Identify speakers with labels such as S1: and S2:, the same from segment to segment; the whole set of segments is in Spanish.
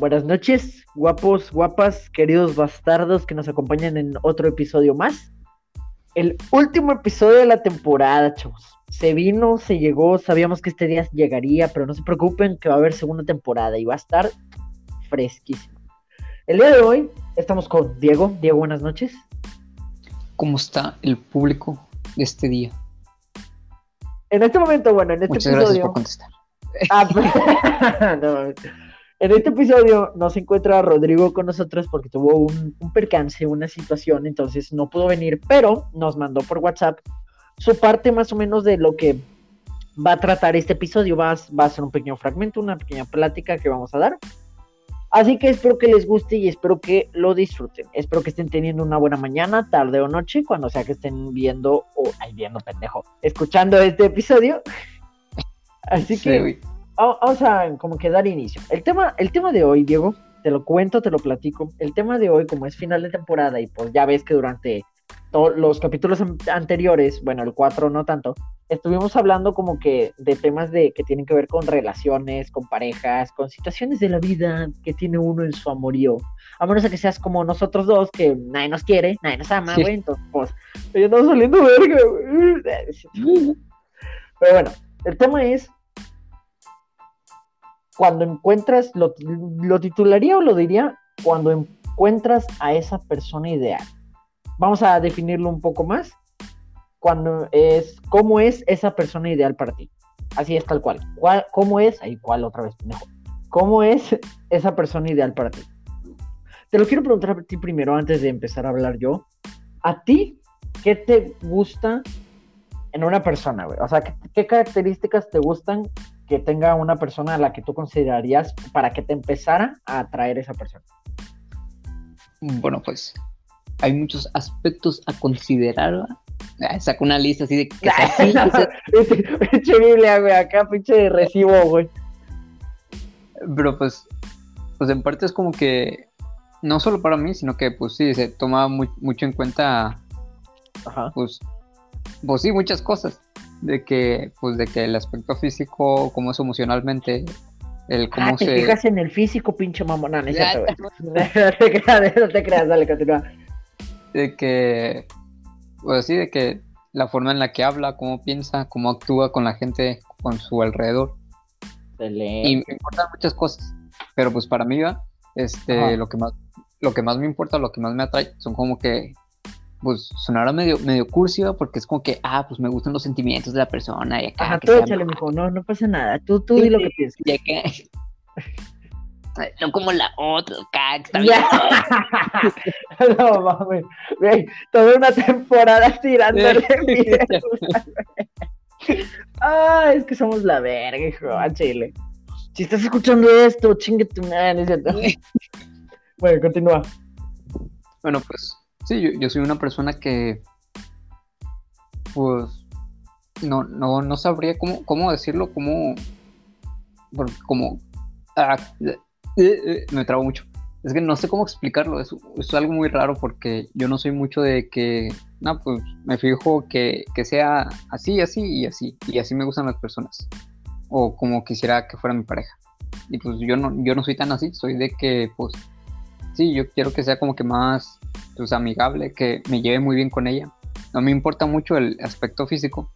S1: Buenas noches, guapos, guapas, queridos bastardos que nos acompañan en otro episodio más. El último episodio de la temporada, chavos. Se vino, se llegó, sabíamos que este día llegaría, pero no se preocupen que va a haber segunda temporada y va a estar fresquísimo. El día de hoy estamos con Diego. Diego, buenas noches.
S2: ¿Cómo está el público de este día?
S1: En este momento, bueno, en este
S2: Muchas
S1: episodio.
S2: gracias por contestar.
S1: Ah, pues, no, en este episodio no se encuentra Rodrigo con nosotros porque tuvo un, un percance, una situación, entonces no pudo venir, pero nos mandó por WhatsApp su parte más o menos de lo que va a tratar este episodio. Va a, va a ser un pequeño fragmento, una pequeña plática que vamos a dar. Así que espero que les guste y espero que lo disfruten. Espero que estén teniendo una buena mañana, tarde o noche, cuando sea que estén viendo o ay, viendo pendejo, escuchando este episodio. Así
S2: Sí,
S1: que
S2: güey.
S1: Va- vamos a como que dar inicio. El tema, el tema de hoy, Diego, te lo cuento, te lo platico. El tema de hoy, como es final de temporada y pues ya ves que durante todos los capítulos an- anteriores, bueno, el 4 no tanto, estuvimos hablando como que de temas de que tienen que ver con relaciones, con parejas, con situaciones de la vida que tiene uno en su amorío. A menos de que seas como nosotros dos, que nadie nos quiere, nadie nos ama,
S2: Sí.
S1: güey, entonces pues, ya estamos saliendo verga, güey. Pero bueno, el tema es cuando encuentras, lo, lo titularía o lo diría, cuando encuentras a esa persona ideal. Vamos a definirlo un poco más. Cuando es, ¿cómo es esa persona ideal para ti? Así es tal cual. ¿Cuál- ¿Cómo es? Ahí, ¿cuál otra vez? Mejor. ¿Cómo es esa persona ideal para ti? Te lo quiero preguntar a ti primero antes de empezar a hablar yo. ¿A ti qué te gusta en una persona, güey? O sea, ¿qué, qué características te gustan que tenga una persona a la que tú considerarías para que te empezara a atraer esa persona?
S2: Bueno, pues hay muchos aspectos a considerar. Saco una lista así de que así,
S1: Pinche Biblia, güey, acá pinche recibo, güey.
S2: Pero pues, pues en parte es como que no solo para mí, sino que pues sí, se toma mu- mucho en cuenta,
S1: Ajá.
S2: pues, pues sí, muchas cosas. De que, pues, de que el aspecto físico, cómo es emocionalmente, el
S1: Ah,
S2: cómo
S1: te
S2: se...
S1: fijas en el físico, pinche mamón. No, no te creas, no te creas, dale, continúa.
S2: de que, pues sí, de que la forma en la que habla, cómo piensa, cómo actúa con la gente con su alrededor. Y
S1: Excelente.
S2: me importan muchas cosas, pero pues para mí, ¿va? este,
S1: Ajá.
S2: lo que más, lo que más me importa, lo que más me atrae, son como que, pues sonará medio, medio cursi, ¿va? porque es como que, ah, pues me gustan los sentimientos de la persona y acá,
S1: Ajá,
S2: que
S1: tú échale, mijo. No, no pasa nada. Tú, tú di lo que piensas.
S2: y acá- no como la otra, que está bien.
S1: No mames. Güey, toda una temporada tirándole. Ah, es que somos la verga, hijo, a Chile. Si estás escuchando esto, chingue tu madre, ¿no es cierto? Bueno, continúa.
S2: Bueno, pues sí, yo, yo soy una persona que, pues, no, no, no sabría cómo, cómo decirlo, cómo, como, ah, eh, eh, me trabo mucho. Es que no sé cómo explicarlo, es, es algo muy raro porque yo no soy mucho de que, no, pues me fijo que, que sea así, así y así, y así me gustan las personas, o como quisiera que fuera mi pareja. Y pues yo no, yo no soy tan así, soy de que, pues, sí, yo quiero que sea como que más pues, amigable, que me lleve muy bien con ella. No me importa mucho el aspecto físico,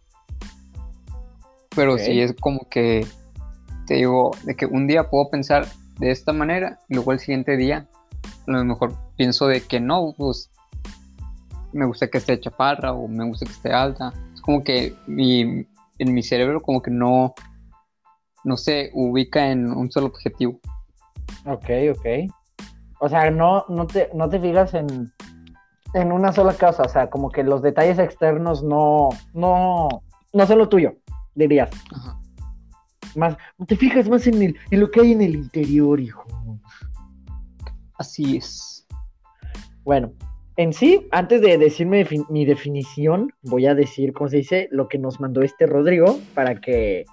S2: pero sí es como que, te digo, de que un día puedo pensar de esta manera y luego el siguiente día a lo mejor pienso de que no, pues me gusta que esté chaparra o me gusta que esté alta. Es como que mi, en mi cerebro como que no, no se ubica en un solo objetivo.
S1: Ok, ok. O sea, no, no, te, no te fijas en, en una sola cosa. O sea, como que los detalles externos no, no, no son lo tuyo, dirías.
S2: Ajá.
S1: Más, te fijas más en, el, en lo que hay en el interior, hijo.
S2: Así es.
S1: Bueno, en sí, antes de decirme mi definición, voy a decir, ¿cómo se dice? Lo que nos mandó este Rodrigo para que,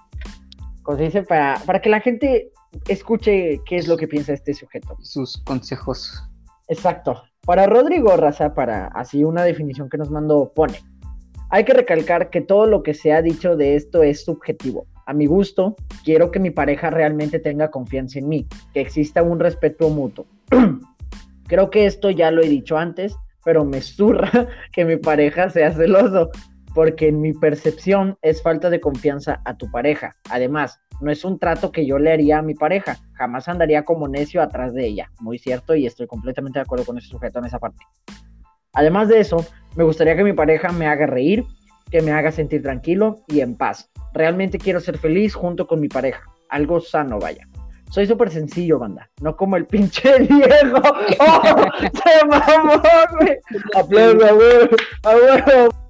S1: ¿cómo se dice? Para, para que la gente escuche qué es lo que piensa este sujeto.
S2: Sus consejos.
S1: Exacto. Para Rodrigo Raza, para así una definición que nos mandó, pone. Hay que recalcar que todo lo que se ha dicho de esto es subjetivo. a mi gusto, quiero que mi pareja realmente tenga confianza en mí, que exista un respeto mutuo. Creo que esto ya lo he dicho antes, pero me zurra que mi pareja sea celoso, porque en mi percepción es falta de confianza a tu pareja. Además, no es un trato que yo le haría a mi pareja, jamás andaría como necio atrás de ella. Muy cierto y estoy completamente de acuerdo con ese sujeto en esa parte. Además de eso, me gustaría que mi pareja me haga reír, que me haga sentir tranquilo y en paz. Realmente quiero ser feliz junto con mi pareja. Algo sano, vaya. Soy súper sencillo, banda. No como el pinche Diego. ¡Oh! ¡Se mamó, güey! Aplausos, abuelo.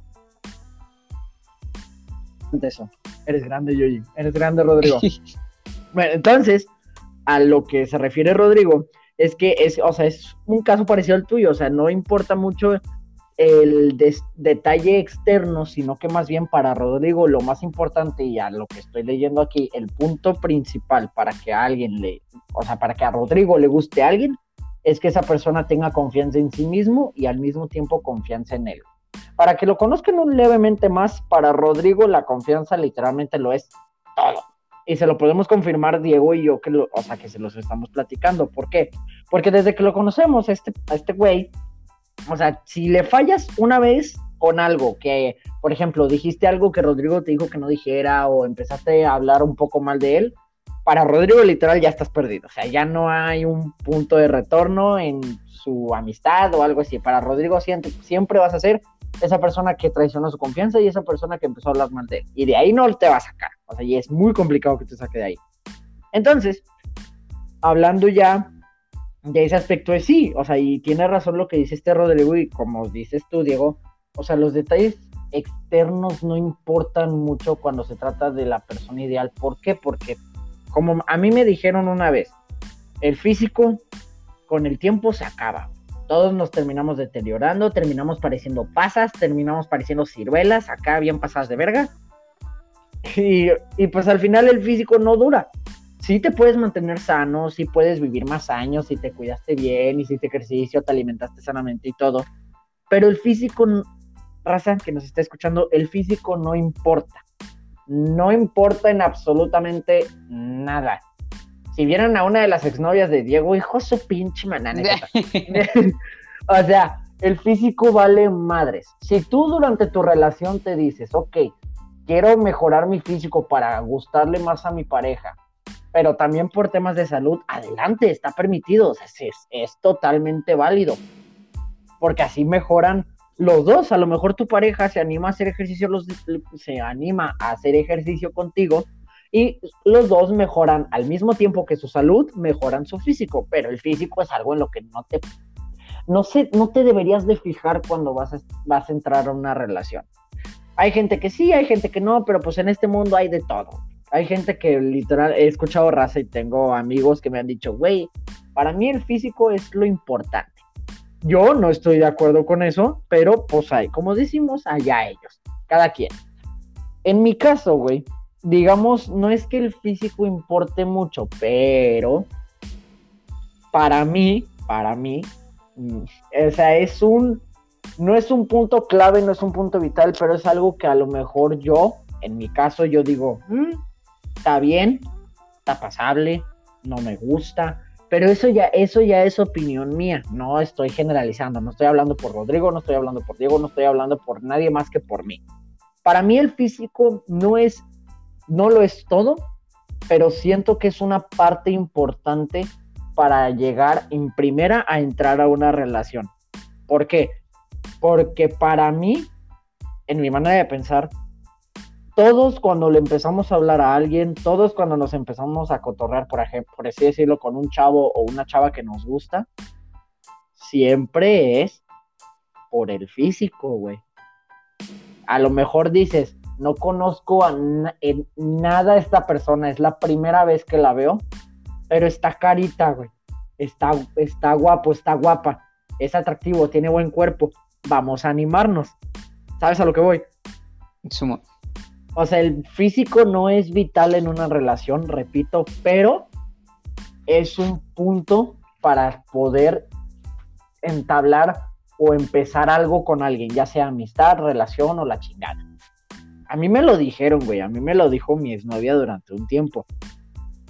S1: Eso. Eres grande, Yoyi. Eres grande, Rodrigo. bueno, entonces, a lo que se refiere Rodrigo, es que es, o sea, es un caso parecido al tuyo. O sea, no importa mucho el detalle externo, sino que más bien para Rodrigo lo más importante y a lo que estoy leyendo aquí, el punto principal para que a alguien le, o sea, para que a Rodrigo le guste a alguien, es que esa persona tenga confianza en sí mismo y al mismo tiempo confianza en él. Para que lo conozcan un levemente más, para Rodrigo la confianza literalmente lo es todo. Y se lo podemos confirmar Diego y yo, que lo, o sea, que se los estamos platicando. ¿Por qué? Porque desde que lo conocemos, este, a este güey, o sea, si le fallas una vez con algo que, por ejemplo, dijiste algo que Rodrigo te dijo que no dijera o empezaste a hablar un poco mal de él, para Rodrigo literal ya estás perdido. O sea, ya no hay un punto de retorno en su amistad o algo así. Para Rodrigo siempre, siempre vas a ser esa persona que traicionó su confianza y esa persona que empezó a hablar mal de él. Y de ahí no te va a sacar. O sea, y es muy complicado que te saque de ahí. Entonces, hablando ya de ese aspecto es sí, o sea, y tiene razón lo que dice este Rodrigo y como dices tú, Diego, o sea, los detalles externos no importan mucho cuando se trata de la persona ideal. ¿Por qué? Porque como a mí me dijeron una vez, el físico con el tiempo se acaba. Todos nos terminamos deteriorando, terminamos pareciendo pasas, terminamos pareciendo ciruelas, acá bien pasadas de verga. Y, y pues al final el físico no dura sí te puedes mantener sano, sí puedes vivir más años si te cuidaste bien, hiciste ejercicio, te alimentaste sanamente y todo. Pero el físico, raza que nos está escuchando, el físico no importa. No importa en absolutamente nada. Si vieran a una de las exnovias de Diego, hijo su pinche manana. o sea, el físico vale madres. Si tú durante tu relación te dices, ok, quiero mejorar mi físico para gustarle más a mi pareja, pero también por temas de salud, adelante, está permitido, es, es, totalmente válido, porque así mejoran los dos, a lo mejor tu pareja se anima a hacer ejercicio, los, se anima a hacer ejercicio contigo y los dos mejoran al mismo tiempo que su salud, mejoran su físico, pero el físico es algo en lo que no te, no sé, no te deberías de fijar cuando vas a, vas a entrar a una relación. Hay gente que sí, hay gente que no, pero pues en este mundo hay de todo hay gente que literal he escuchado raza y tengo amigos que me han dicho, güey, para mí el físico es lo importante. Yo no estoy de acuerdo con eso, pero pues hay, como decimos, allá ellos, cada quien. En mi caso, güey, digamos, no es que el físico importe mucho, pero para mí, para mí, mm, o sea, es un, no es un punto clave, no es un punto vital, pero es algo que a lo mejor yo, en mi caso, yo digo, mm, está bien, está pasable, no me gusta, pero eso ya, eso ya es opinión mía, no estoy generalizando, no estoy hablando por Rodrigo, no estoy hablando por Diego, no estoy hablando por nadie más que por mí. Para mí el físico no es, no lo es todo, pero siento que es una parte importante para llegar en primera a entrar a una relación. ¿Por qué? Porque para mí, en mi manera de pensar, todos cuando le empezamos a hablar a alguien, todos cuando nos empezamos a cotorrear, por ejemplo, por así decirlo, con un chavo o una chava que nos gusta, siempre es por el físico, güey. A lo mejor dices, no conozco a en nada a esta persona, es la primera vez que la veo, pero está carita, güey. Está, está guapo, está guapa, es atractivo, tiene buen cuerpo. Vamos a animarnos. ¿Sabes a lo que voy?
S2: Sumo.
S1: O sea, el físico no es vital en una relación, repito, pero es un punto para poder entablar o empezar algo con alguien, ya sea amistad, relación o la chingada. A mí me lo dijeron, güey. A mí me lo dijo mi exnovia durante un tiempo.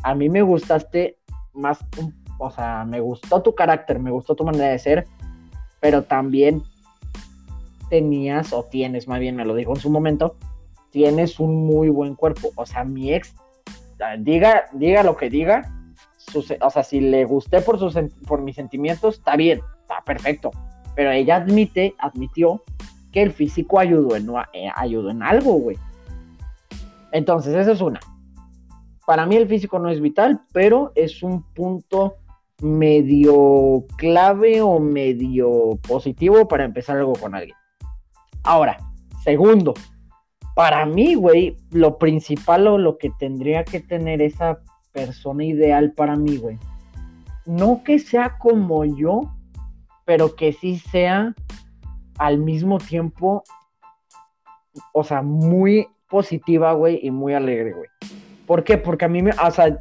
S1: A mí me gustaste más, o sea, me gustó tu carácter, me gustó tu manera de ser, pero también tenías, o tienes, más bien me lo dijo en su momento, tienes un muy buen cuerpo. O sea, mi ex, diga, diga lo que diga, o sea, si le gusté por, sus, por mis sentimientos, está bien, está perfecto. Pero ella admite, admitió que el físico ayudó en, eh, ayudó en algo, güey. Entonces, esa es una. Para mí el físico no es vital, pero es un punto medio clave o medio positivo para empezar algo con alguien. Ahora, segundo, para mí, güey, lo principal o lo que tendría que tener esa persona ideal para mí, güey, no que sea como yo, pero que sí sea al mismo tiempo, o sea, muy positiva, güey, y muy alegre, güey. ¿Por qué? Porque a mí me, o sea,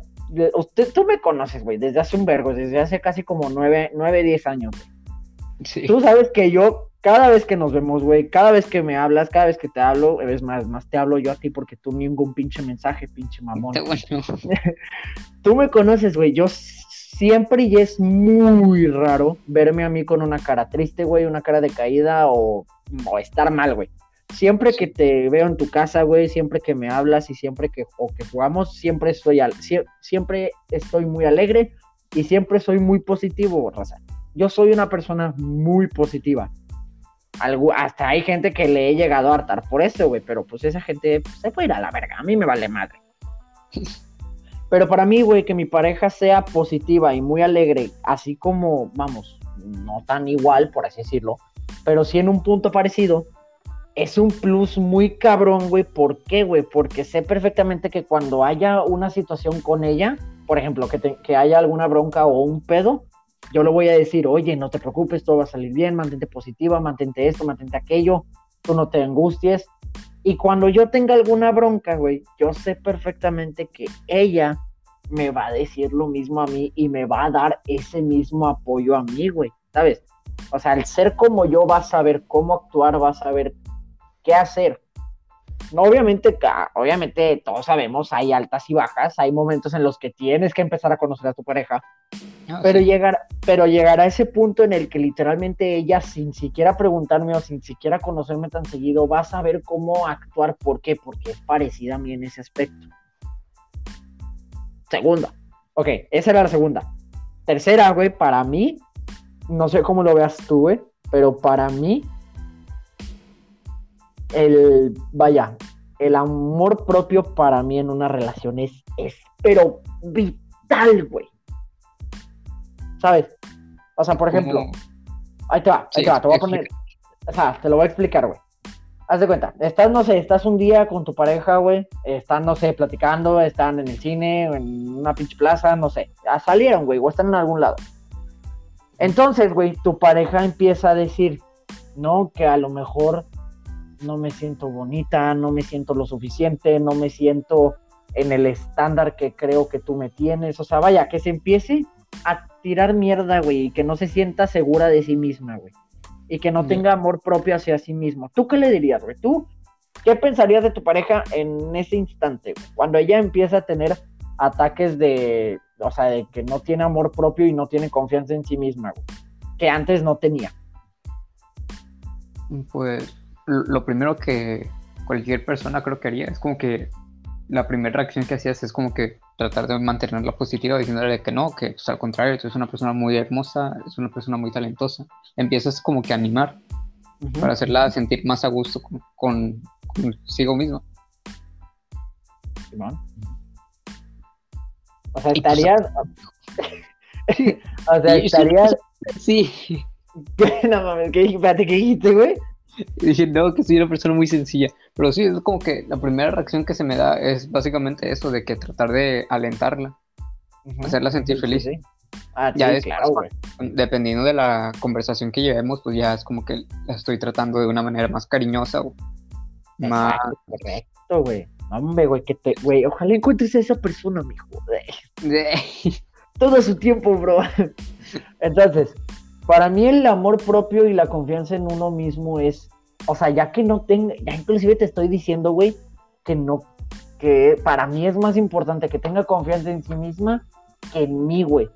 S1: usted, tú me conoces, güey, desde hace un vergo, desde hace casi como nueve, nueve, diez años, güey. Tú sabes que yo, cada vez que nos vemos, güey, cada vez que me hablas, cada vez que te hablo, es más, más te hablo yo a ti porque tú ningún pinche mensaje, pinche mamón. tú me conoces, güey, yo siempre y es muy raro verme a mí con una cara triste, güey, una cara de caída o, estar mal, güey. Siempre que te veo en tu casa, güey, siempre que me hablas y siempre que, o que jugamos, siempre estoy, al, siempre estoy muy alegre y siempre soy muy positivo, raza. Yo soy una persona muy positiva. Algo, hasta hay gente que le he llegado a hartar por eso, güey, pero pues esa gente pues, se puede ir a la verga. A mí me vale madre. Pero para mí, güey, que mi pareja sea positiva y muy alegre, así como, vamos, no tan igual, por así decirlo, pero sí en un punto parecido, es un plus muy cabrón, güey. ¿Por qué, güey? Porque sé perfectamente que cuando haya una situación con ella, por ejemplo, que, que haya alguna bronca o un pedo, yo le voy a decir, oye, no te preocupes, todo va a salir bien, mantente positiva, mantente esto, mantente aquello, tú no te angusties. Y cuando yo tenga alguna bronca, güey, yo sé perfectamente que ella me va a decir lo mismo a mí y me va a dar ese mismo apoyo a mí, güey, ¿sabes? O sea, el ser como yo va a saber cómo actuar, va a saber qué hacer. No, obviamente, obviamente todos sabemos, hay altas y bajas, hay momentos en los que tienes que empezar a conocer a tu pareja, ah, pero, llegar, pero llegar a ese punto en el que literalmente ella, sin siquiera preguntarme o sin siquiera conocerme tan seguido, va a saber cómo actuar. ¿Por qué? Porque es parecida a mí en ese aspecto. Segunda. Ok, esa era la segunda. Tercera, güey, para mí, no sé cómo lo veas tú, güey, pero para mí, el, vaya, el amor propio para mí en una relación es, es pero vital, güey. ¿Sabes? O sea, por ejemplo, ahí te va, ahí te va, te voy a poner, o sea, te lo voy a explicar, güey haz de cuenta, estás, no sé, estás un día con tu pareja, güey, están, no sé, platicando, están en el cine, en una pinche plaza, no sé, ya salieron, güey, o están en algún lado. Entonces, güey, tu pareja empieza a decir, no, que a lo mejor no me siento bonita, no me siento lo suficiente, no me siento en el estándar que creo que tú me tienes, o sea, vaya, que se empiece a tirar mierda, güey, y que no se sienta segura de sí misma, güey y que no tenga amor propio hacia sí mismo. ¿Tú qué le dirías, güey? ¿Tú qué pensarías de tu pareja en ese instante, Cuando ella empieza a tener ataques de, o sea, de que no tiene amor propio y no tiene confianza en sí misma, güey, que antes no tenía.
S2: Pues lo primero que cualquier persona creo que haría es como que la primera reacción que hacías es como que tratar de mantenerla positiva, diciéndole que no, que pues, al contrario, tú eres una persona muy hermosa, es una persona muy talentosa. Empiezas como que a animar para hacerla sentir más a gusto con, consigo mismo.
S1: O sea, estarías. o sea, estarías.
S2: Sí.
S1: no mames, ¿qué, espérate, ¿qué dijiste, güey?
S2: Dije, no, que soy una persona muy sencilla. Pero sí, es como que la primera reacción que se me da es básicamente eso, de que tratar de alentarla, hacerla sentir feliz.
S1: Ah, ya es, claro, güey.
S2: Dependiendo de la conversación que llevemos, pues ya es como que la estoy tratando de una manera más cariñosa,
S1: Más... Correcto, güey. Hombre, güey, que te, güey, ojalá encuentres a esa persona, mijo. Todo su tiempo, bro. Entonces, para mí el amor propio y la confianza en uno mismo es, o sea, ya que no tenga, ya inclusive te estoy diciendo, güey, que no, que para mí es más importante que tenga confianza en sí misma que en mí, güey.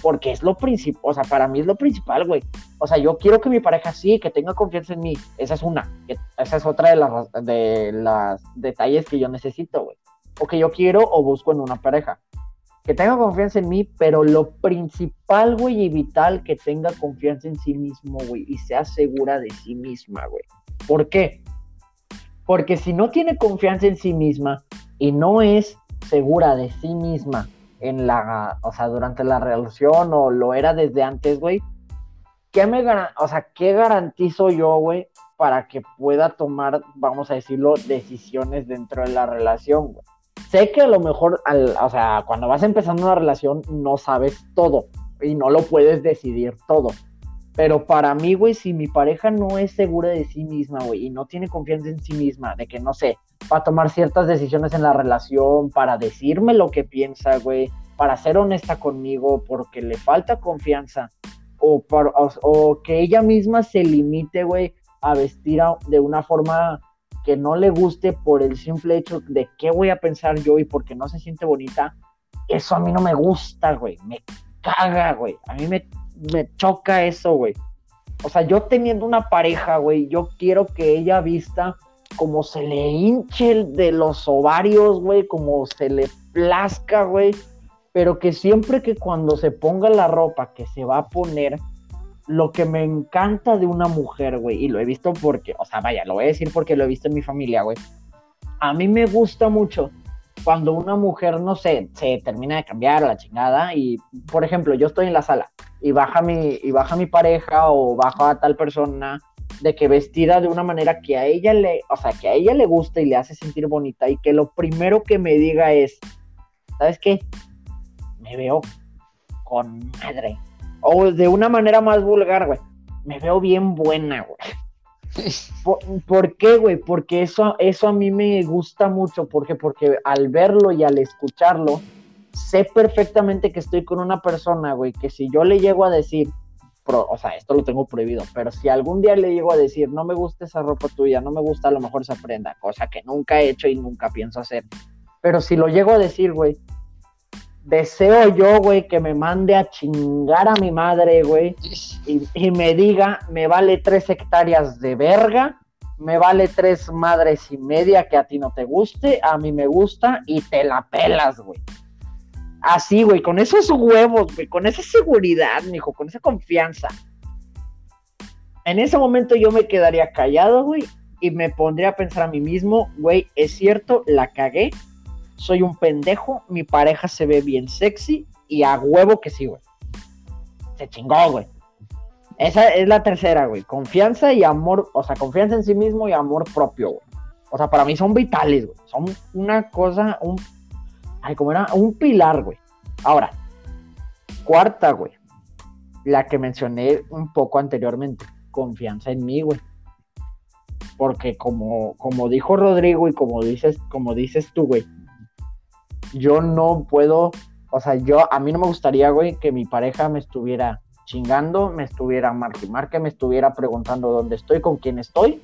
S1: Porque es lo principal, o sea, para mí es lo principal, güey. O sea, yo quiero que mi pareja sí, que tenga confianza en mí. Esa es una. Esa es otra de las de las detalles que yo necesito, güey. O que yo quiero o busco en una pareja. Que tenga confianza en mí, pero lo principal, güey, y vital, que tenga confianza en sí mismo, güey. Y sea segura de sí misma, güey. ¿Por qué? Porque si no tiene confianza en sí misma y no es segura de sí misma en la, o sea, durante la relación o lo era desde antes, güey, ¿qué me o sea, qué garantizo yo, güey, para que pueda tomar, vamos a decirlo, decisiones dentro de la relación, güey? Sé que a lo mejor, al, o sea, cuando vas empezando una relación no sabes todo y no lo puedes decidir todo. Pero para mí, güey, si mi pareja no es segura de sí misma, güey, y no tiene confianza en sí misma, de que, no sé, va a tomar ciertas decisiones en la relación, para decirme lo que piensa, güey, para ser honesta conmigo, porque le falta confianza, o, o, que ella misma se limite, güey, a vestir de una forma que no le guste por el simple hecho de qué voy a pensar yo y porque no se siente bonita, eso a mí no me gusta, güey, me caga, güey, a mí me me choca eso, güey. O sea, yo teniendo una pareja, güey, yo quiero que ella vista como se le hinche de los ovarios, güey, como se le plazca, güey. Pero que siempre que cuando se ponga la ropa que se va a poner, lo que me encanta de una mujer, güey, y lo he visto porque, o sea, vaya, lo voy a decir porque lo he visto en mi familia, güey. A mí me gusta mucho cuando una mujer, no sé, se termina de cambiar la chingada y, por ejemplo, yo estoy en la sala y baja mi, y baja mi pareja o baja a tal persona de que vestida de una manera que a ella le, o sea, que a ella le gusta y le hace sentir bonita y que lo primero que me diga es, ¿sabes qué? Me veo con madre. O de una manera más vulgar, güey. Me veo bien buena, güey. ¿Por, qué, güey? Porque eso, eso a mí me gusta mucho, porque, porque al verlo y al escucharlo, sé perfectamente que estoy con una persona, güey, que si yo le llego a decir, o sea, esto lo tengo prohibido, pero si algún día le llego a decir, no me gusta esa ropa tuya, no me gusta a lo mejor esa prenda, cosa que nunca he hecho y nunca pienso hacer, pero si lo llego a decir, güey, deseo yo, güey, que me mande a chingar a mi madre, güey, y, me diga, me vale tres hectáreas de verga, me vale tres madres y media que a ti no te guste, a mí me gusta y te la pelas, güey. Así, güey, con esos huevos, güey, con esa seguridad, mijo, con esa confianza. En ese momento yo me quedaría callado, güey, y me pondría a pensar a mí mismo, güey, es cierto, la cagué, soy un pendejo, mi pareja se ve bien sexy y a huevo que sí, güey. Se chingó, güey. Esa es la tercera, güey. Confianza y amor, o sea, confianza en sí mismo y amor propio, güey. O sea, para mí son vitales, güey. Son una cosa, un. Ay, como era, un pilar, güey. Ahora, cuarta, güey. La que mencioné un poco anteriormente. Confianza en mí, güey. Porque como, como dijo Rodrigo y como dices, como dices tú, güey yo no puedo, o sea, yo, a mí no me gustaría, güey, que mi pareja me estuviera chingando, me estuviera marque marque, me estuviera preguntando dónde estoy, con quién estoy,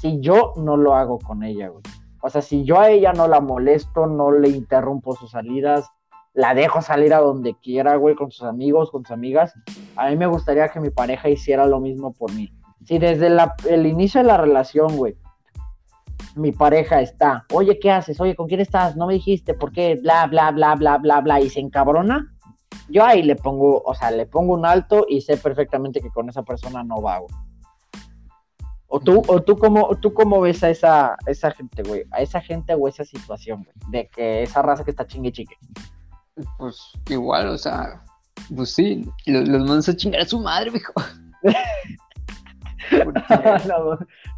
S1: si yo no lo hago con ella, güey. O sea, si yo a ella no la molesto, no le interrumpo sus salidas, la dejo salir a donde quiera, güey, con sus amigos, con sus amigas, a mí me gustaría que mi pareja hiciera lo mismo por mí. Si desde el inicio de la relación, güey, mi pareja está, oye, ¿qué haces? Oye, ¿con quién estás? No me dijiste, ¿por qué? Bla, bla, bla, bla, bla, bla, y se encabrona, yo ahí le pongo, o sea, le pongo un alto y sé perfectamente que con esa persona no va, güey. O tú, o tú cómo, tú cómo ves a esa, esa gente, güey, a esa gente o esa situación, güey, de que esa raza que está chingue chique.
S2: Pues igual, o sea, pues sí, los, los mandan a chingar a su madre, viejo.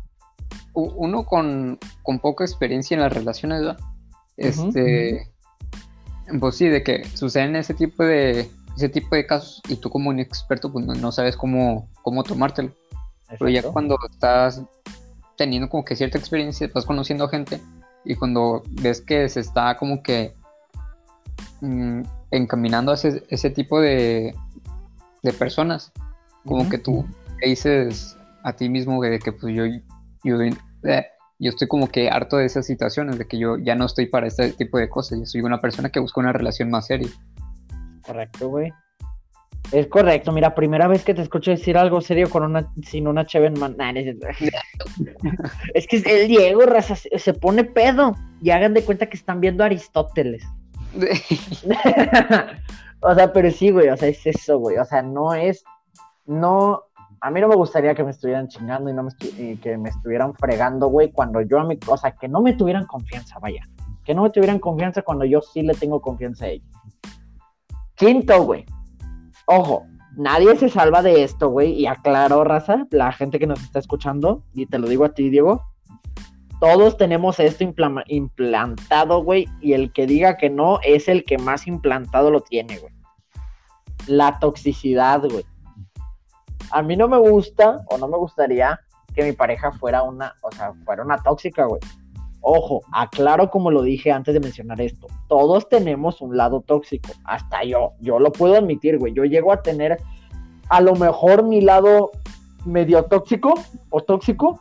S2: uno con, poca experiencia en las relaciones, ¿verdad? Este, pues sí, de que suceden ese tipo de, ese tipo de casos y tú como un experto pues no, sabes cómo, cómo tomártelo. Pero ya cuando estás teniendo como que cierta experiencia, estás conociendo gente y cuando ves que se está como que mm, encaminando a ese, tipo de, de personas, como que tú dices a ti mismo de que pues yo yo, yo estoy como que harto de esas situaciones, de que yo ya no estoy para este tipo de cosas, yo soy una persona que busca una relación más seria.
S1: Correcto, güey. Es correcto, mira, primera vez que te escucho decir algo serio con una, sin una cheve en mano. es que el Diego, se pone pedo y hagan de cuenta que están viendo Aristóteles. o sea, pero sí, güey, o sea, es eso, güey. O sea, no es, no, a mí no me gustaría que me estuvieran chingando y, no me que me estuvieran fregando, güey, cuando yo a mi, o sea, que no me tuvieran confianza, vaya. Que no me tuvieran confianza cuando yo sí le tengo confianza a ellos. Quinto, güey. Ojo, nadie se salva de esto, güey. Y aclaro, raza, la gente que nos está escuchando, y te lo digo a ti, Diego. Todos tenemos esto implantado, güey. Y el que diga que no es el que más implantado lo tiene, güey. La toxicidad, güey. A mí no me gusta o no me gustaría que mi pareja fuera una, o sea, fuera una tóxica, güey. Ojo, aclaro como lo dije antes de mencionar esto. Todos tenemos un lado tóxico. Hasta yo. Yo lo puedo admitir, güey. Yo llego a tener a lo mejor mi lado medio tóxico o tóxico.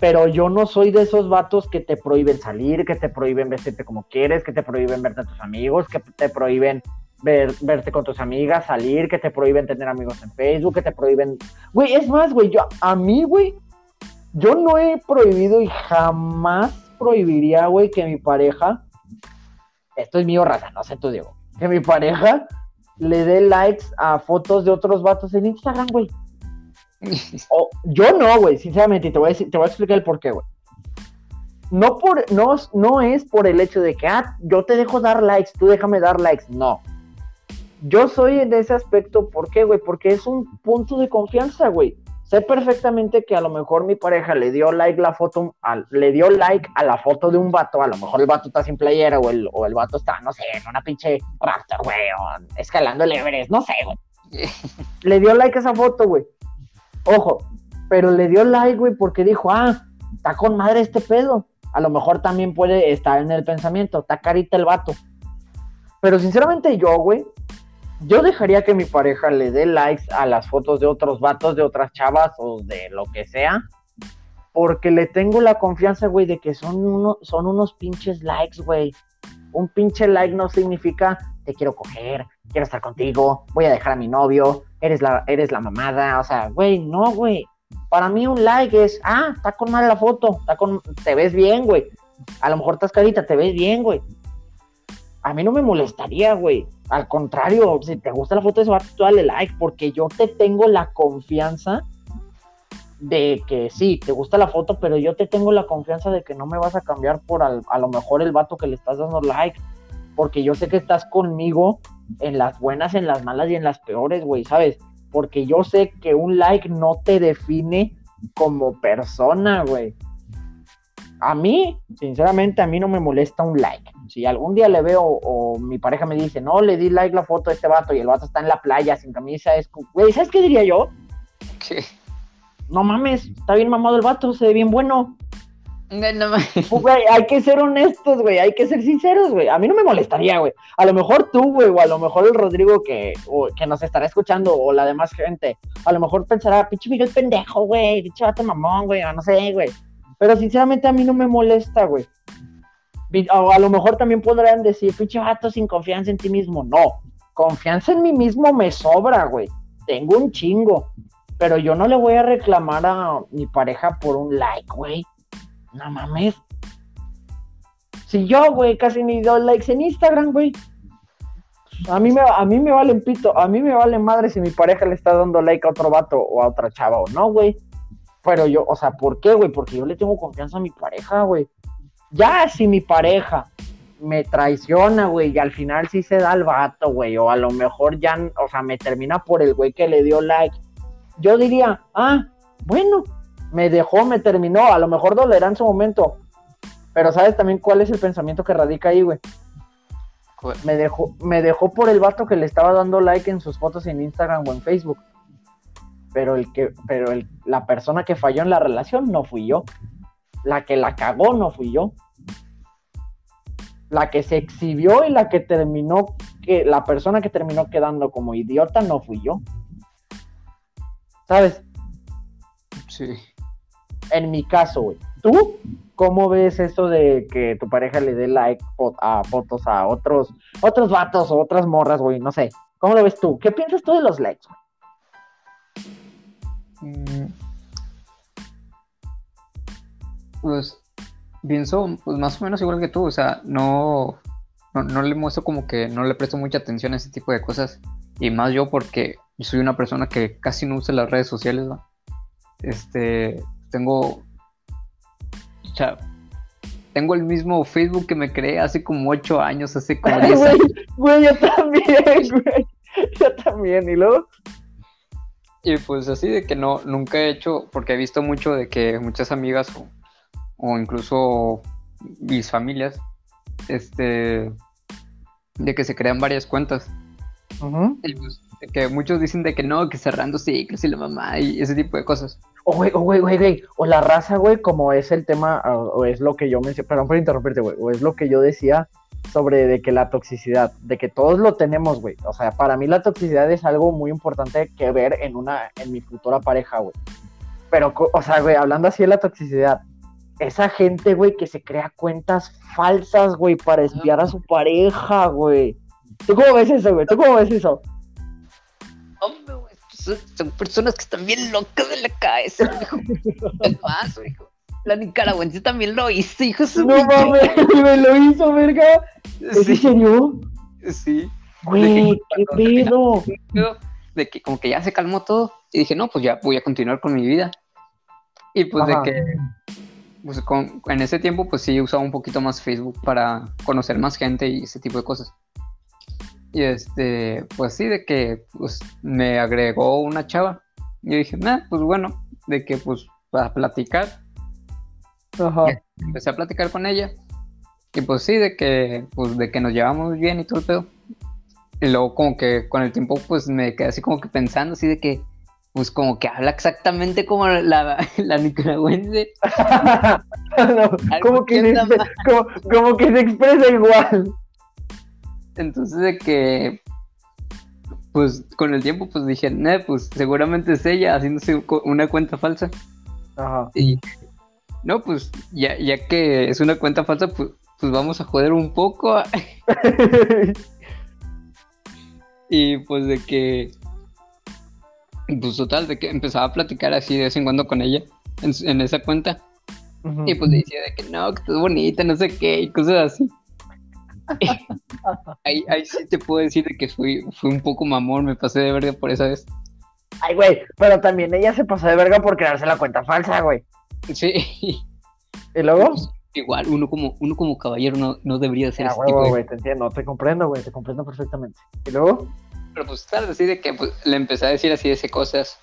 S1: Pero yo no soy de esos vatos que te prohíben salir, que te prohíben vestirte como quieres, que te prohíben verte a tus amigos, que te prohíben ver, verte con tus amigas, salir, que te prohíben tener amigos en Facebook, que te prohíben... Güey, es más, güey, yo, a mí, güey, yo no he prohibido y jamás prohibiría, güey, que mi pareja, esto es mío, raza, no sé tú, Diego, que mi pareja le dé likes a fotos de otros vatos en Instagram, güey. o, yo no, güey, sinceramente, te voy a decir, te voy a explicar el por qué, güey. No, por, no, no es por el hecho de que, ah, yo te dejo dar likes, tú déjame dar likes, no. Yo soy en ese aspecto, ¿por qué, güey? Porque es un punto de confianza, güey. Sé perfectamente que a lo mejor mi pareja le dio like la foto, le dio like a la foto de un vato, a lo mejor el vato está sin playera o el, o el vato está, no sé, en una pinche raptor, güey, o escalando el Everest, no sé, güey. le dio like a esa foto, güey. Ojo, pero le dio like, güey, porque dijo, ah, está con madre este pedo. A lo mejor también puede estar en el pensamiento, está carita el vato. Pero sinceramente yo, güey, yo dejaría que mi pareja le dé likes a las fotos de otros vatos, de otras chavas o de lo que sea, porque le tengo la confianza, güey, de que son, son unos pinches likes, güey. Un pinche like no significa te quiero coger, quiero estar contigo, voy a dejar a mi novio, eres la, eres la mamada, o sea, güey, no, güey. Para mí un like es, ah, está con mal la foto, está con, te ves bien, güey. A lo mejor estás carita, te ves bien, güey. A mí no me molestaría, güey. Al contrario, si te gusta la foto de ese vato, tú dale like, porque yo te tengo la confianza de que sí, te gusta la foto, pero yo te tengo la confianza de que no me vas a cambiar por a lo mejor el vato que le estás dando like, porque yo sé que estás conmigo en las buenas, en las malas y en las peores, güey, ¿sabes? Porque yo sé que un like no te define como persona, güey. A mí, sinceramente, a mí no me molesta un like. Si algún día le veo o mi pareja me dice, no, le di like la foto de este vato y el vato está en la playa sin camisa, es, güey, ¿sabes qué diría yo?
S2: ¿Qué?
S1: No mames, está bien mamado el vato, se ve bien bueno.
S2: No, no mames.
S1: Güey, hay que ser honestos, güey, hay que ser sinceros, güey. A mí no me molestaría, güey. A lo mejor tú, güey, o a lo mejor el Rodrigo que, que nos estará escuchando, o la demás gente, a lo mejor pensará, pinche Miguel pendejo, güey, pinche vato mamón, güey, o no sé, güey. Pero sinceramente a mí no me molesta, güey. O a lo mejor también podrían decir, pinche vato sin confianza en ti mismo. No, confianza en mí mismo me sobra, güey. Tengo un chingo. Pero yo no le voy a reclamar a mi pareja por un like, güey. No mames. Si yo, güey, casi ni doy likes en Instagram, güey. A mí, me, a mí me valen pito, a mí me vale madre si mi pareja le está dando like a otro vato o a otra chava o no, güey. Pero yo, o sea, ¿por qué, güey? Porque yo le tengo confianza a mi pareja, güey. Ya si mi pareja me traiciona, güey, y al final sí se da el vato, güey, o a lo mejor ya, o sea, me termina por el güey que le dio like, yo diría, ah, bueno, me dejó, me terminó, a lo mejor dolerá en su momento, pero ¿sabes también cuál es el pensamiento que radica ahí, güey? Me dejó, me dejó por el vato que le estaba dando like en sus fotos en Instagram o en Facebook. Pero el que, pero el, la persona que falló en la relación no fui yo. La que la cagó no fui yo la que se exhibió y la que terminó, que la persona que terminó quedando como idiota no fui yo. ¿Sabes?
S2: Sí.
S1: En mi caso, güey. ¿Tú? ¿cómo ves eso de que tu pareja le dé like a fotos a otros, otros vatos o otras morras, güey? No sé. ¿Cómo lo ves tú? ¿Qué piensas tú de los likes?
S2: Mm. Pues pienso pues más o menos igual que tú, o sea, no, no, le muestro como que no le presto mucha atención a ese tipo de cosas. Y más yo porque soy una persona que casi no usa las redes sociales, ¿no? Este, tengo, o sea, tengo el mismo Facebook que me creé hace como ocho años, hace como
S1: diez años. Güey, yo también, güey. Yo también, ¿y luego?
S2: Y pues así de que no, nunca he hecho, porque he visto mucho de que muchas amigas o, o incluso mis familias, este, de que se crean varias cuentas. y pues, que muchos dicen de que no, que cerrando ciclos y la mamá y ese tipo de cosas.
S1: O, güey, o, güey, güey, o la raza, güey, como es el tema, o, es lo que yo mencioné, perdón por interrumpirte, güey, o es lo que yo decía sobre de que la toxicidad, de que todos lo tenemos, güey. O sea, para mí la toxicidad es algo muy importante que ver en una, en mi futura pareja, güey. Pero, o sea, güey, hablando así de la toxicidad, esa gente, güey, que se crea cuentas falsas, güey, para espiar a su pareja, güey. ¿Tú cómo ves eso, güey? ¿Tú cómo ves eso?
S2: Hombre, güey, son, personas que están bien locas de la cabeza, hijo. ¿Qué pasa, hijo? La nicaragüense también lo hizo, hijo.
S1: No mames, me lo hizo, verga. ¿Es sí. serio?
S2: Sí.
S1: Güey, qué pedo.
S2: De que como que ya se calmó todo. Y dije, no, pues ya voy a continuar con mi vida. Y pues de que pues con, en ese tiempo pues sí usaba un poquito más Facebook para conocer más gente y ese tipo de cosas. Y este, pues sí, de que pues me agregó una chava. Y yo dije, nah, pues bueno, de que pues para platicar. Ajá. empecé a platicar con ella. Y pues sí, de que, pues de que nos llevamos bien y todo el pedo. Y luego como que con el tiempo pues me quedé así como que pensando así de que, pues como que habla exactamente como la, la nicaragüense.
S1: como, que se, como, que se expresa igual.
S2: Entonces de que, pues con el tiempo pues dije, no, pues seguramente es ella haciéndose una cuenta falsa. Ajá. Y no, pues ya, ya que es una cuenta falsa, pues, pues vamos a joder un poco. y pues de que pues total, de que empezaba a platicar así de vez en cuando con ella en, esa cuenta. Y pues decía de que no, que estás bonita, no sé qué, y cosas así. ahí, ahí sí te puedo decir de que fui, fui un poco mamón, me pasé de verga por esa vez.
S1: Ay, güey, pero también ella se pasó de verga por crearse la cuenta falsa, güey.
S2: Sí.
S1: ¿Y luego?
S2: Pues, igual, uno como, uno como caballero no, no debería ser
S1: ah, ese güey, te entiendo, te comprendo, güey, te comprendo perfectamente. ¿Y luego?
S2: Pero pues tal, así de que pues, le empecé a decir así de ese cosas.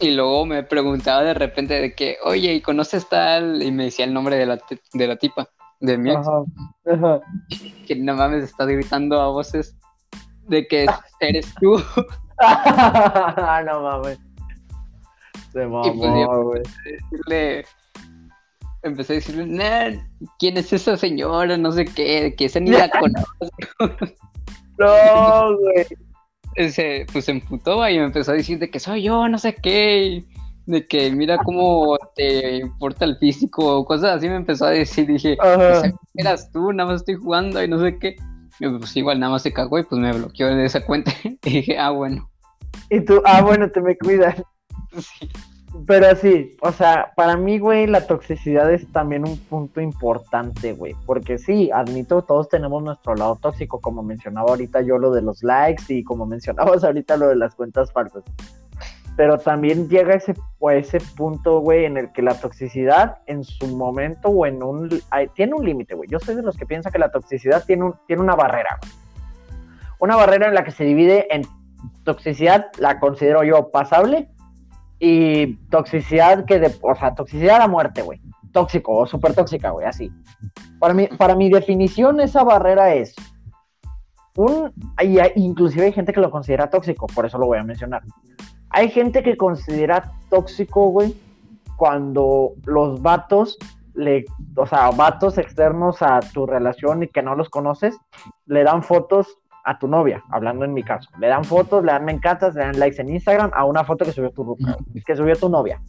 S2: Y luego me preguntaba de repente de que, oye, ¿y conoces tal? Y me decía el nombre de la, de la tipa, de mi ex. Que no mames, está gritando a voces de que eres tú.
S1: no mames. Se mamó, y pues
S2: empecé a decirle, empecé a decirle, ¿quién es esa señora? No sé qué, que esa ni la conozco.
S1: no, güey
S2: se, pues se emputó y me empezó a decir de que soy yo, no sé qué, de que mira cómo te importa el físico, o cosas así me empezó a decir, dije, pues, eras tú, nada más estoy jugando y no sé qué. Y pues igual nada más se cagó y pues me bloqueó de esa cuenta y dije, ah, bueno.
S1: Y tú, ah, bueno, te me cuidas. Sí. Pero sí, o sea, para mí, güey, la toxicidad es también un punto importante, güey. Porque sí, admito, todos tenemos nuestro lado tóxico, como mencionaba ahorita yo lo de los likes y como mencionabas ahorita lo de las cuentas falsas. Pero también llega ese, ese punto, güey, en el que la toxicidad en su momento o en un... tiene un límite, güey. Yo soy de los que piensa que la toxicidad tiene, un, tiene una barrera, Una barrera en la que se divide en toxicidad, la considero yo pasable y toxicidad que de, o sea, toxicidad a muerte, güey. Tóxico o súper tóxica, güey, así. Para mi, para mi definición, esa barrera es un, hay, inclusive hay gente que lo considera tóxico, por eso lo voy a mencionar. Hay gente que considera tóxico, güey, cuando los vatos le, o sea, vatos externos a tu relación y que no los conoces, le dan fotos a tu novia, hablando en mi caso. Le dan fotos, le dan me encantas, le dan likes en Instagram a una foto que subió tu que subió tu novia.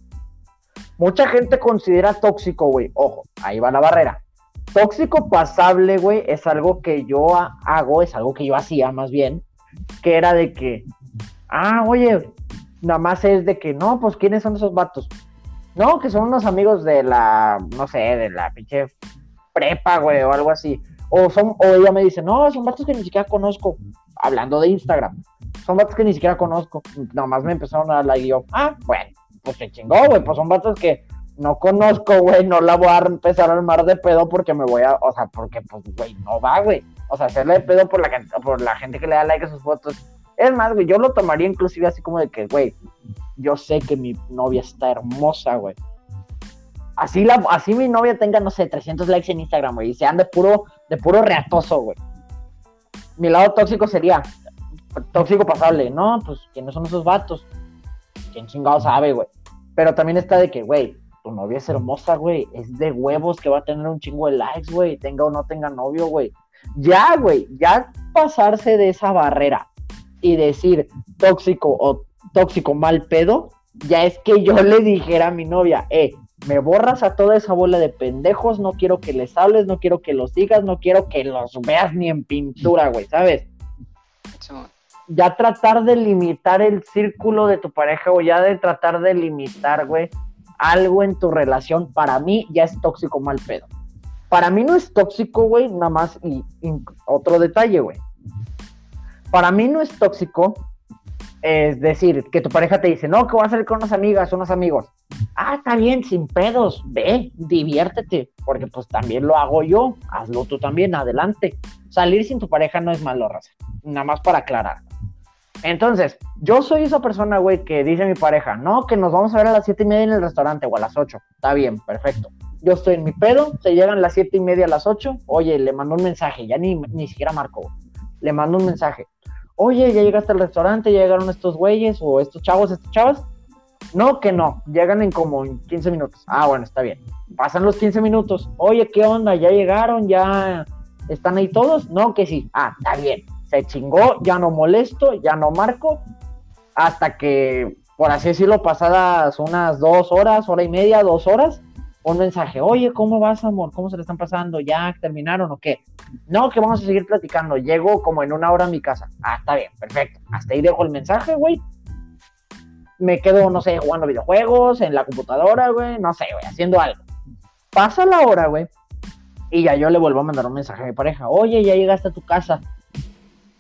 S1: Mucha gente considera tóxico, güey. Ojo, ahí va la barrera. Tóxico pasable, güey, es algo que yo hago, es algo que yo hacía más bien, que era de que, ah, oye, nada más es de que, no, pues, ¿quiénes son esos vatos? No, que son unos amigos de la, no sé, de la pinche prepa, güey, o algo así. O, son, o ella me dice, no, son vatos que ni siquiera conozco, hablando de Instagram. Son vatos que ni siquiera conozco. Nada más me empezaron a dar y yo, ah, bueno, pues se chingó, güey, pues son vatos que no conozco, güey, no la voy a empezar a armar de pedo porque me voy a, o sea, porque, pues, güey, no va, güey. O sea, hacerle de pedo por la, por la gente que le da like a sus fotos. Es más, güey, yo lo tomaría inclusive así como de que, güey, yo sé que mi novia está hermosa, güey. Así, la, así mi novia tenga, no sé, 300 likes en Instagram, güey, y sean de puro, de puro reatoso, güey. Mi lado tóxico sería, tóxico pasable, no, pues, ¿quiénes son esos vatos? ¿Quién chingado sabe, güey? Pero también está de que, güey, tu novia es hermosa, güey, es de huevos que va a tener un chingo de likes, güey, tenga o no tenga novio, güey. Ya, güey, ya pasarse de esa barrera y decir tóxico o tóxico mal pedo, ya es que yo le dijera a mi novia, eh, me borras a toda esa bola de pendejos, no quiero que les hables, no quiero que los digas, no quiero que los veas ni en pintura, güey, ¿sabes? Ya tratar de limitar el círculo de tu pareja o ya de tratar de limitar, güey, algo en tu relación, para mí ya es tóxico mal pedo. Para mí no es tóxico, güey, nada más, y, otro detalle, güey. Para mí no es tóxico, es decir, que tu pareja te dice, no, que voy a salir con unas amigas, unos amigos. Ah, está bien, sin pedos, ve, diviértete, porque pues también lo hago yo, hazlo tú también, adelante. Salir sin tu pareja no es malo, raza, nada más para aclarar. Entonces, yo soy esa persona, güey, que dice a mi pareja, no, que nos vamos a ver a las siete y media en el restaurante o a las ocho. Está bien, perfecto. Yo estoy en mi pedo, se llegan las siete y media a las ocho. Oye, le mando un mensaje, ya ni, ni siquiera marco. Le mando un mensaje. Oye, ya llegaste al restaurante, ya llegaron estos güeyes o estos chavos, estas chavas. No, que no, llegan en como 15 minutos. Ah, bueno, está bien. Pasan los 15 minutos. Oye, ¿qué onda? ¿Ya llegaron? ¿Ya están ahí todos? No, que sí. Ah, está bien se chingó, ya no molesto, ya no marco, hasta que, por así decirlo, pasadas unas dos horas, hora y media, dos horas, un mensaje, oye, ¿cómo vas, amor? ¿Cómo se le están pasando? ¿Ya terminaron o qué? No, que vamos a seguir platicando. Llego como en una hora a mi casa. Ah, está bien, perfecto. Hasta ahí dejo el mensaje, güey. Me quedo, no sé, jugando videojuegos, en la computadora, güey, no sé, güey, haciendo algo. Pasa la hora, güey, y ya yo le vuelvo a mandar un mensaje a mi pareja. Oye, ya llegaste a tu casa.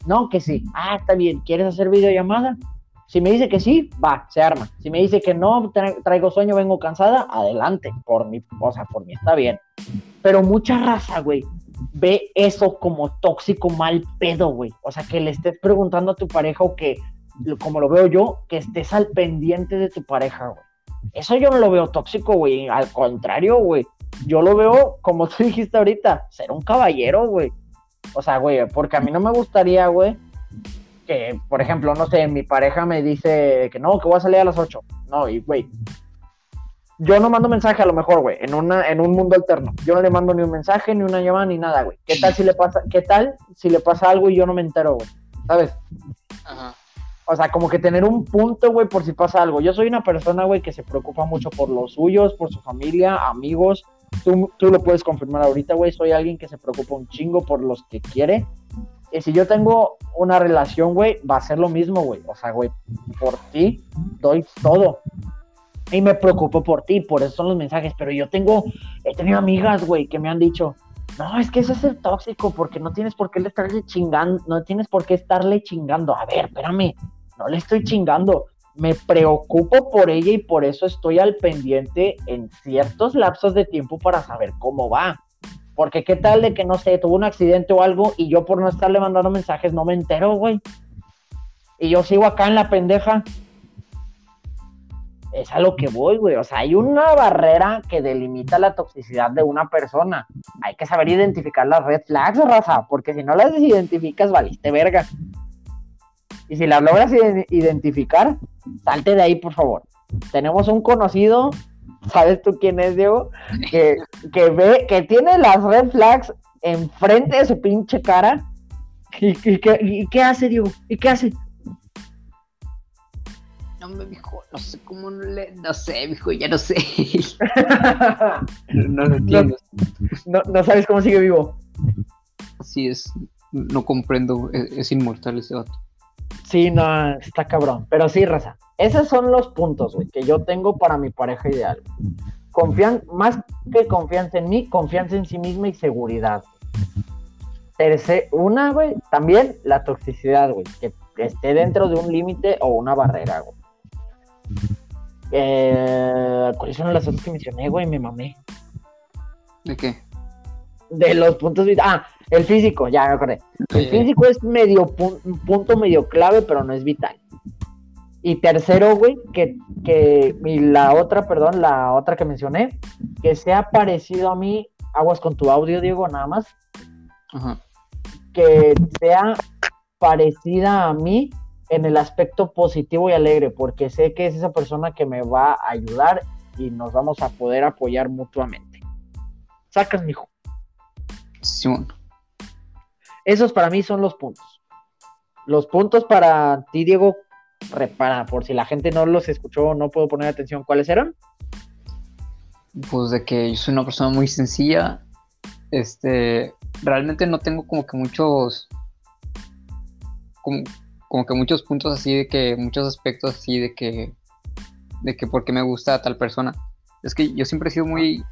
S1: No, que sí. Ah, está bien. ¿Quieres hacer videollamada? Si me dice que sí, va, se arma. Si me dice que no, traigo sueño, vengo cansada, adelante. Por mi, o sea, por mí está bien. Pero mucha raza, güey, ve eso como tóxico, mal pedo, güey. O sea, que le estés preguntando a tu pareja o que, como lo veo yo, que estés al pendiente de tu pareja, güey. Eso yo no lo veo tóxico, güey. Al contrario, güey. Yo lo veo, como tú dijiste ahorita, ser un caballero, güey. O sea, güey, porque a mí no me gustaría, güey, que, por ejemplo, no sé, mi pareja me dice que no, que voy a salir a las 8. No, y, güey, yo no mando mensaje a lo mejor, güey, en, una, en un mundo alterno. Yo no le mando ni un mensaje, ni una llamada, ni nada, güey. ¿Qué tal si le pasa, qué tal si le pasa algo y yo no me entero, güey? ¿Sabes? Ajá. O sea, como que tener un punto, güey, por si pasa algo. Yo soy una persona, güey, que se preocupa mucho por los suyos, por su familia, amigos, Tú, lo puedes confirmar ahorita, güey. Soy alguien que se preocupa un chingo por los que quiere. Y si yo tengo una relación, güey, va a ser lo mismo, güey. O sea, güey, por ti doy todo. Y me preocupo por ti, por eso son los mensajes. Pero yo tengo, he tenido amigas, güey, que me han dicho, no, es que eso es el tóxico, porque no tienes por qué le estarle chingando, no tienes por qué estarle chingando. A ver, espérame, no le estoy chingando me preocupo por ella y por eso estoy al pendiente en ciertos lapsos de tiempo para saber cómo va. Porque qué tal de que, no sé, tuvo un accidente o algo y yo por no estarle mandando mensajes no me entero, güey. Y yo sigo acá en la pendeja. Es a lo que voy, güey. O sea, hay una barrera que delimita la toxicidad de una persona. Hay que saber identificar las red flags, raza, porque si no las identificas, valiste verga. Y si las logras identificar, salte de ahí, por favor. Tenemos un conocido, ¿sabes tú quién es, Diego? Que, que ve, que tiene las red flags enfrente de su pinche cara. ¿Y, qué hace, Diego? ¿Y qué hace?
S2: no me dijo, no sé cómo le, no sé, dijo, ya no sé. no, lo entiendo.
S1: No, no, sabes cómo sigue vivo.
S2: Así es, no comprendo, es, es inmortal ese vato.
S1: Sí, no, está cabrón. Pero sí, raza. Esos son los puntos, güey, que yo tengo para mi pareja ideal. Confían, más que confianza en mí, confianza en sí misma y seguridad. Tercer, una, güey, también la toxicidad, güey, que esté dentro de un límite o una barrera, güey. Eh, ¿Cuáles son las otras que mencioné, güey? Me mamé.
S2: ¿De qué?
S1: De los puntos. Ah, el físico, ya me acordé. El físico es medio un punto medio clave, pero no es vital. Y tercero, güey, que, que y la otra, perdón, la otra que mencioné, que sea parecido a mí, aguas con tu audio, Diego, nada más. Ajá. Que sea parecida a mí en el aspecto positivo y alegre, porque sé que es esa persona que me va a ayudar y nos vamos a poder apoyar mutuamente. Sacas, mijo.
S2: Sí.
S1: Esos para mí son los puntos. Los puntos para ti, Diego, repara, por si la gente no los escuchó, no puedo poner atención, ¿cuáles eran?
S2: Pues de que yo soy una persona muy sencilla. Este, realmente no tengo como que muchos, como, como que muchos puntos así de que, muchos aspectos así de que, de que por qué me gusta tal persona. Es que yo siempre he sido muy,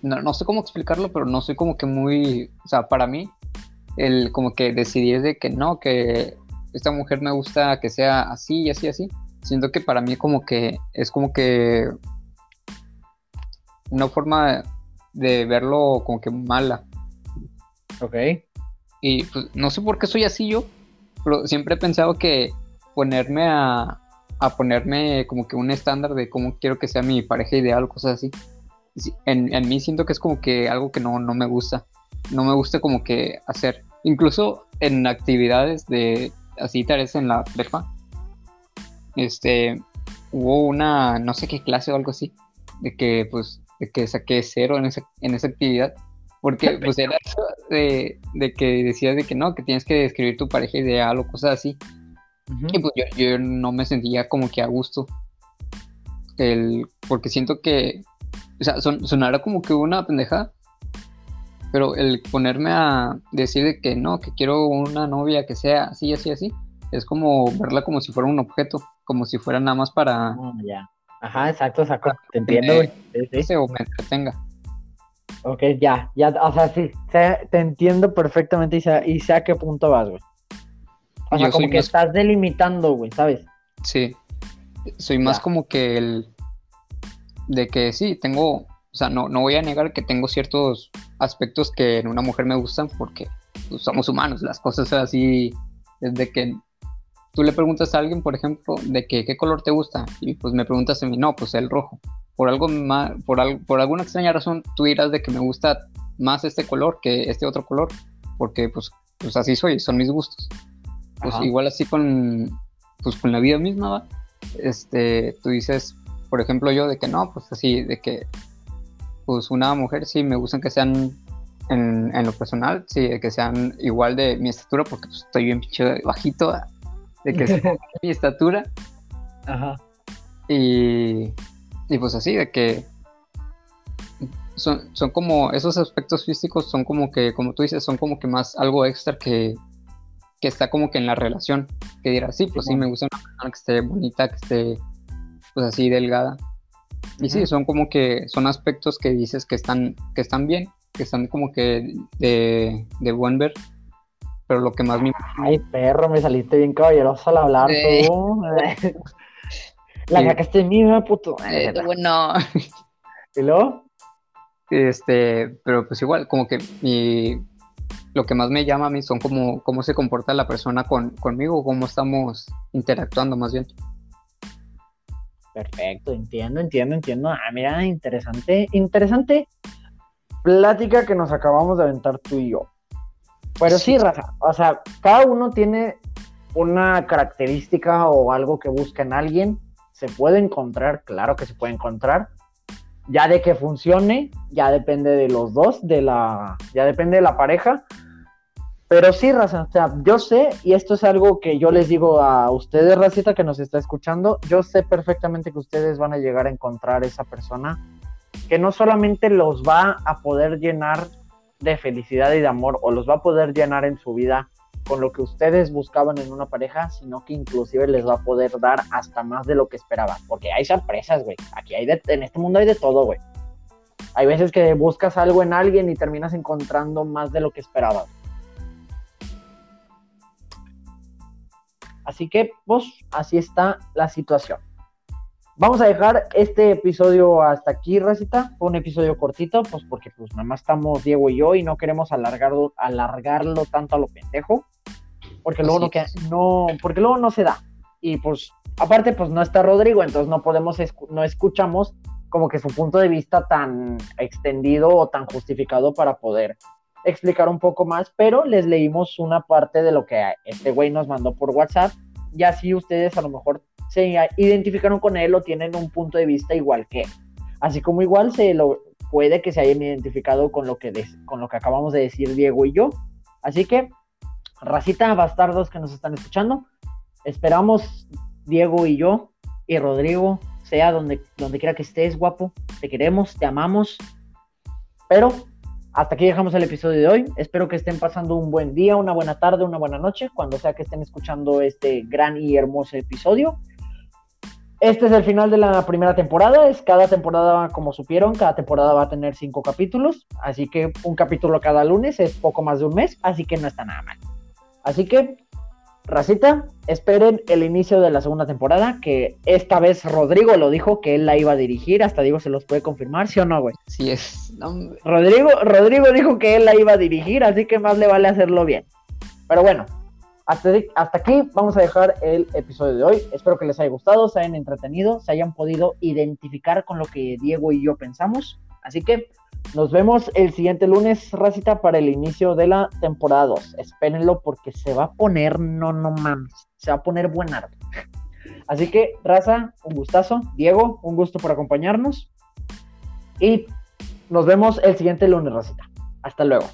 S2: no, no sé cómo explicarlo, pero no soy como que muy, o sea, para mí, el como que decidir de que no, que esta mujer me gusta que sea así y así, así. Siento que para mí como que es como que una forma de verlo como que mala.
S1: Ok.
S2: Y pues no sé por qué soy así yo, pero siempre he pensado que ponerme a, a ponerme como que un estándar de cómo quiero que sea mi pareja ideal cosas así. En, en mí siento que es como que algo que no, no me gusta. No me gusta como que hacer. Incluso en actividades de así tareas en la prepa, este, hubo una, no sé qué clase o algo así, de que pues, de que saqué cero en esa, en esa actividad, porque pues era eso de, que decías de que no, que tienes que describir tu pareja ideal o cosas así, y pues yo, no me sentía como que a gusto, el, porque siento que, o sea, son, sonara como que una pendejada, pero el ponerme a decir de que no, que quiero una novia que sea así, así, así, es como verla como si fuera un objeto, como si fuera nada más para...
S1: Ah, ya. Ajá, exacto, exacto. Te entiendo, güey.
S2: Sí, O me entretenga.
S1: Ok, ya, ya, o sea, sí, te entiendo perfectamente y sé, y sé a qué punto vas, güey. O sea, como que estás delimitando, güey, ¿sabes?
S2: Sí. Soy más como que el... De que sí, tengo o sea, no, no voy a negar que tengo ciertos aspectos que en una mujer me gustan porque pues, somos humanos, las cosas son así, desde que tú le preguntas a alguien, por ejemplo, de que, qué color te gusta y pues me preguntas a mí, no, pues el rojo. Por algo más, por, por alguna extraña razón tú dirás de que me gusta más este color que este otro color, porque pues, pues así soy, son mis gustos. Pues igual así con, pues con la vida misma, ¿va? Este, tú dices, por ejemplo, yo de que no, pues así, de que pues una mujer sí me gustan que sean en, lo personal, sí, que sean igual de mi estatura, porque pues, estoy bien pinche bajito, de que sea mi estatura.
S1: Ajá.
S2: Y, y pues así, de que son, son como, esos aspectos físicos son como que, como tú dices, son como que más algo extra que, que está como que en la relación, que dirá, sí, pues sí, me gusta una persona que esté bonita, que esté pues así delgada, y sí, son como que son aspectos que dices que están, que están bien, que están como que de, de buen ver. Pero lo que más me.
S1: Ay, perro, me saliste bien caballeroso al hablar tú. La sacaste mía, puto.
S2: Eh, bueno.
S1: ¿Y luego?
S2: Este, pero pues igual, como que mi, lo que más me llama a mí son como cómo se comporta la persona con, conmigo, cómo estamos interactuando más bien.
S1: Perfecto, entiendo, entiendo, entiendo. Ah, mira, interesante, interesante plática que nos acabamos de aventar tú y yo. Pero sí, Rafa, o sea, cada uno tiene una característica o algo que busca en alguien. Se puede encontrar, claro que se puede encontrar. Ya de que funcione, ya depende de los dos, de la, ya depende de la pareja. Pero sí, Raza, o sea, yo sé, y esto es algo que yo les digo a ustedes, Racita, que nos está escuchando, yo sé perfectamente que ustedes van a llegar a encontrar esa persona que no solamente los va a poder llenar de felicidad y de amor, o los va a poder llenar en su vida con lo que ustedes buscaban en una pareja, sino que inclusive les va a poder dar hasta más de lo que esperaban. Porque hay sorpresas, güey. Aquí hay de, en este mundo hay de todo, güey. Hay veces que buscas algo en alguien y terminas encontrando más de lo que esperabas. Así que, pues, así está la situación. Vamos a dejar este episodio hasta aquí, Recita. Fue un episodio cortito, pues porque pues nada más estamos Diego y yo y no queremos alargarlo, alargarlo tanto a lo pendejo. Porque luego no, no, porque luego no se da. Y pues, aparte, pues no está Rodrigo, entonces no podemos, no escuchamos como que su punto de vista tan extendido o tan justificado para poder explicar un poco más, pero les leímos una parte de lo que este güey nos mandó por WhatsApp y así ustedes a lo mejor se identificaron con él o tienen un punto de vista igual que él. Así como igual se lo puede que se hayan identificado con lo que con lo que acabamos de decir Diego y yo. Así que racita bastardos que nos están escuchando, esperamos Diego y yo y Rodrigo sea donde donde quiera que estés, guapo. Te queremos, te amamos. Pero hasta aquí dejamos el episodio de hoy. Espero que estén pasando un buen día, una buena tarde, una buena noche, cuando sea que estén escuchando este gran y hermoso episodio. Este es el final de la primera temporada. Es cada temporada, como supieron, cada temporada va a tener cinco capítulos. Así que un capítulo cada lunes es poco más de un mes, así que no está nada mal. Así que Racita, esperen el inicio de la segunda temporada, que esta vez Rodrigo lo dijo que él la iba a dirigir, hasta digo se los puede confirmar, ¿sí o no, güey?
S2: Sí es.
S1: Rodrigo, Rodrigo dijo que él la iba a dirigir, así que más le vale hacerlo bien. Pero bueno, hasta, hasta aquí vamos a dejar el episodio de hoy. Espero que les haya gustado, se hayan entretenido, se hayan podido identificar con lo que Diego y yo pensamos. Así que nos vemos el siguiente lunes, Racita, para el inicio de la temporada 2. Espérenlo porque se va a poner, no, no mames, se va a poner buen arte. Así que, Raza, un gustazo. Diego, un gusto por acompañarnos. Y nos vemos el siguiente lunes, Racita. Hasta luego.